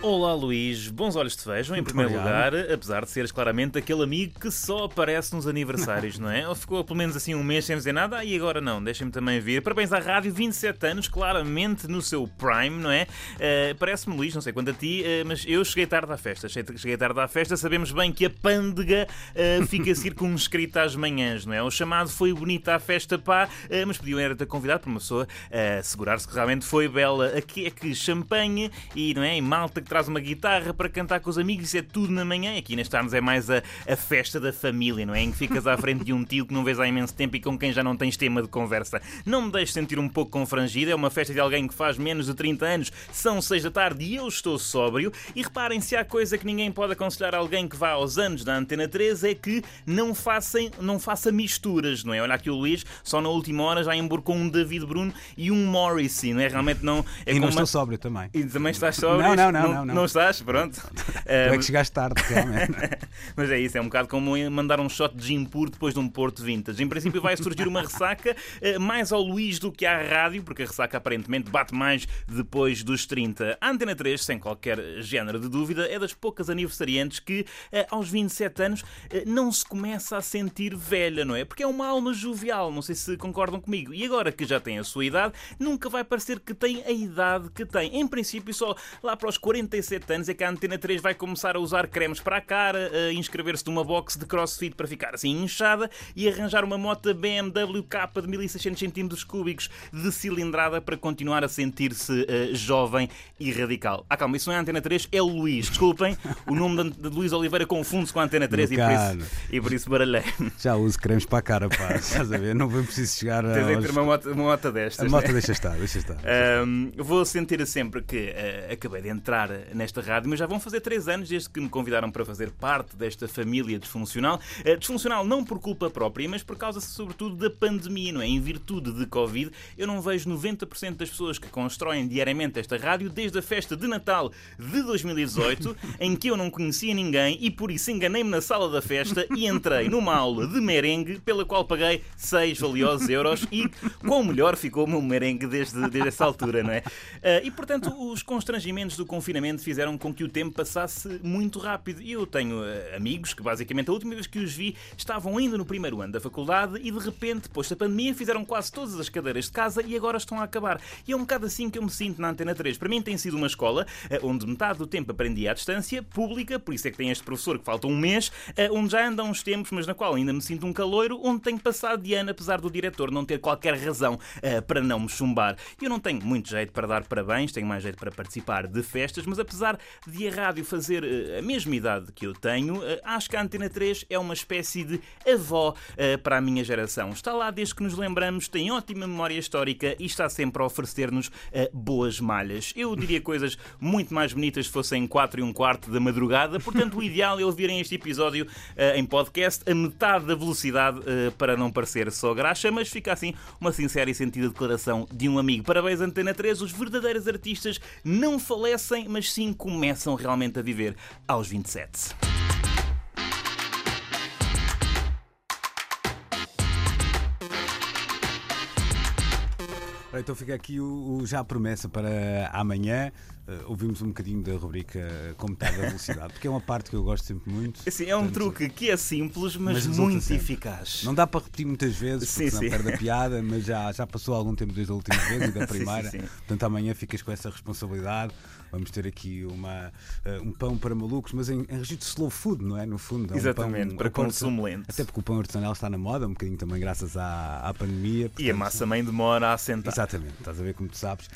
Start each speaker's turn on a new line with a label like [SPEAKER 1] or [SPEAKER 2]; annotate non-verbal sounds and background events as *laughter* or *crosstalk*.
[SPEAKER 1] Olá Luís, bons olhos te vejam em primeiro
[SPEAKER 2] obrigado.
[SPEAKER 1] lugar, apesar de seres claramente aquele amigo que só aparece nos aniversários, não é? Ou ficou pelo menos assim um mês sem dizer nada, e agora não, deixem-me também vir. Parabéns à rádio, 27 anos, claramente no seu prime, não é? Uh, Parece-me Luís, não sei quanto a ti, uh, mas eu cheguei tarde à festa. Cheguei tarde à festa, sabemos bem que a pândega uh, fica circunscrita às manhãs, não é? O chamado foi bonita à festa, pá, mas podiam era ter convidado para uma pessoa assegurar-se que realmente foi bela. Aqui é que champanhe e, não é? E malta que traz uma guitarra para cantar com os amigos, isso é tudo na manhã. Aqui neste anos é mais a, a festa da família, não é? Em que ficas à frente de um tio que não vês há imenso tempo e com quem já não tens tema de conversa. Não me deixes sentir um pouco confrangido, é uma festa de alguém que faz menos de 30 anos, são 6 da tarde e eu estou sóbrio. E reparem, se há coisa que ninguém pode aconselhar a alguém que vá aos anos da Antena 3 é que não, façam, não faça misturas, não é? Olha aqui o Luís, só na última hora já emborcou um David Bruno e um Morrissey, não é? Realmente não. É
[SPEAKER 2] e não
[SPEAKER 1] como
[SPEAKER 2] estou
[SPEAKER 1] uma-
[SPEAKER 2] sóbrio também.
[SPEAKER 1] E também estás sóbrio?
[SPEAKER 2] Não, não, não, não, não.
[SPEAKER 1] Não estás? Pronto. *laughs*
[SPEAKER 2] Tu é que chegaste tarde, realmente. *laughs*
[SPEAKER 1] Mas é isso, é um bocado como mandar um shot de gin puro depois de um Porto Vintage. Em princípio vai surgir uma ressaca *laughs* eh, mais ao Luís do que à rádio, porque a ressaca aparentemente bate mais depois dos 30. A Antena 3, sem qualquer género de dúvida, é das poucas aniversariantes que eh, aos 27 anos eh, não se começa a sentir velha, não é? Porque é uma alma jovial, não sei se concordam comigo. E agora que já tem a sua idade, nunca vai parecer que tem a idade que tem. Em princípio, só lá para os 47 anos é que a Antena 3 vai começar a usar cremes para a cara, a inscrever-se numa box de crossfit para ficar assim inchada e arranjar uma moto BMW K de 1600 centímetros cúbicos de cilindrada para continuar a sentir-se eh, jovem e radical. Ah, calma, isso não é a Antena 3, é o Luís. Desculpem, o nome de, de Luís Oliveira confunde-se com a Antena 3 e por, isso, e por isso baralhei.
[SPEAKER 2] Já uso cremes para a cara, pá. *laughs* Estás a ver? Não foi preciso chegar
[SPEAKER 1] Tens é que
[SPEAKER 2] aos...
[SPEAKER 1] ter uma moto, uma moto destas.
[SPEAKER 2] A
[SPEAKER 1] né?
[SPEAKER 2] moto deixa estar, deixa estar.
[SPEAKER 1] Ahm, vou sentir sempre que ah, acabei de entrar nesta rádio, mas já vão fazer três anos desde que me convidaram para fazer parte desta família disfuncional. Ah, disfuncional não por culpa própria, mas por causa, sobretudo, da pandemia, não é? Em virtude de Covid, eu não vejo 90% das pessoas que constroem diariamente esta rádio desde a festa de Natal de 2018, *laughs* em que eu não conhecia ninguém e por isso enganei-me na sala da festa e entrei numa aula de merengue pela qual paguei 6 valiosos euros e quão melhor ficou o meu merengue desde, desde essa altura, não é? Ah, e portanto, os constrangimentos do confinamento fizeram com que o tempo passasse muito rápido. E eu tenho ah, amigos que, basicamente, a última vez que os vi estavam ainda no primeiro ano da faculdade e de repente, depois da pandemia, fizeram quase todas as cadeiras de casa e agora estão a acabar. E é um bocado assim que eu me sinto na Antena 3. Para mim tem sido uma escola ah, onde metade do tempo aprendi à distância, pública, por isso é que tem este professor que falta um mês, ah, onde já andam uns tempos, mas na qual ainda me sinto um caloiro, onde tenho passado de ano, apesar do diretor não ter qualquer razão para não me chumbar. Eu não tenho muito jeito para dar parabéns, tenho mais jeito para participar de festas, mas apesar de a rádio fazer eh, a mesma idade que eu tenho, eh, acho que a Antena 3 é uma espécie de avó eh, para a minha geração. Está lá desde que nos lembramos, tem ótima memória histórica e está sempre a oferecer-nos boas malhas. Eu diria coisas muito mais bonitas se fossem 4 e um quarto da madrugada, portanto o ideal é ouvirem este episódio em podcast a metade da velocidade para não parecer só graxa, mas fica assim uma sincera e sentida declaração de um amigo. Parabéns Antena 3, os verdadeiros artistas não falecem, mas sim começam realmente a viver aos 27.
[SPEAKER 2] Então fica aqui o, o já a promessa para amanhã. Eh, ouvimos um bocadinho da rubrica com metade da velocidade, porque é uma parte que eu gosto sempre muito.
[SPEAKER 1] Assim, é um
[SPEAKER 2] Portanto,
[SPEAKER 1] truque que é simples, mas,
[SPEAKER 2] Mas
[SPEAKER 1] muito
[SPEAKER 2] sempre.
[SPEAKER 1] eficaz.
[SPEAKER 2] Não dá para repetir muitas vezes, porque
[SPEAKER 1] Sim,
[SPEAKER 2] senão
[SPEAKER 1] sim.
[SPEAKER 2] perde a piada, mas já, já passou algum tempo desde a última vez e da *laughs*
[SPEAKER 1] Sim,
[SPEAKER 2] primeira.
[SPEAKER 1] sim, sim.
[SPEAKER 2] Portanto, amanhã ficas com essa responsabilidade. Vamos ter aqui uma, eh, um pão para malucos, mas em, em registro de slow food, não é? No fundo, é um
[SPEAKER 1] Exatamente,
[SPEAKER 2] pão,
[SPEAKER 1] para
[SPEAKER 2] um
[SPEAKER 1] consumo lento.
[SPEAKER 2] Até porque o pão artesanal está na moda, um bocadinho também graças à, à pandemia.
[SPEAKER 1] E a
[SPEAKER 2] portanto,
[SPEAKER 1] massa mãe demora a assentar.
[SPEAKER 2] Exatamente, estás a ver como tu sabes.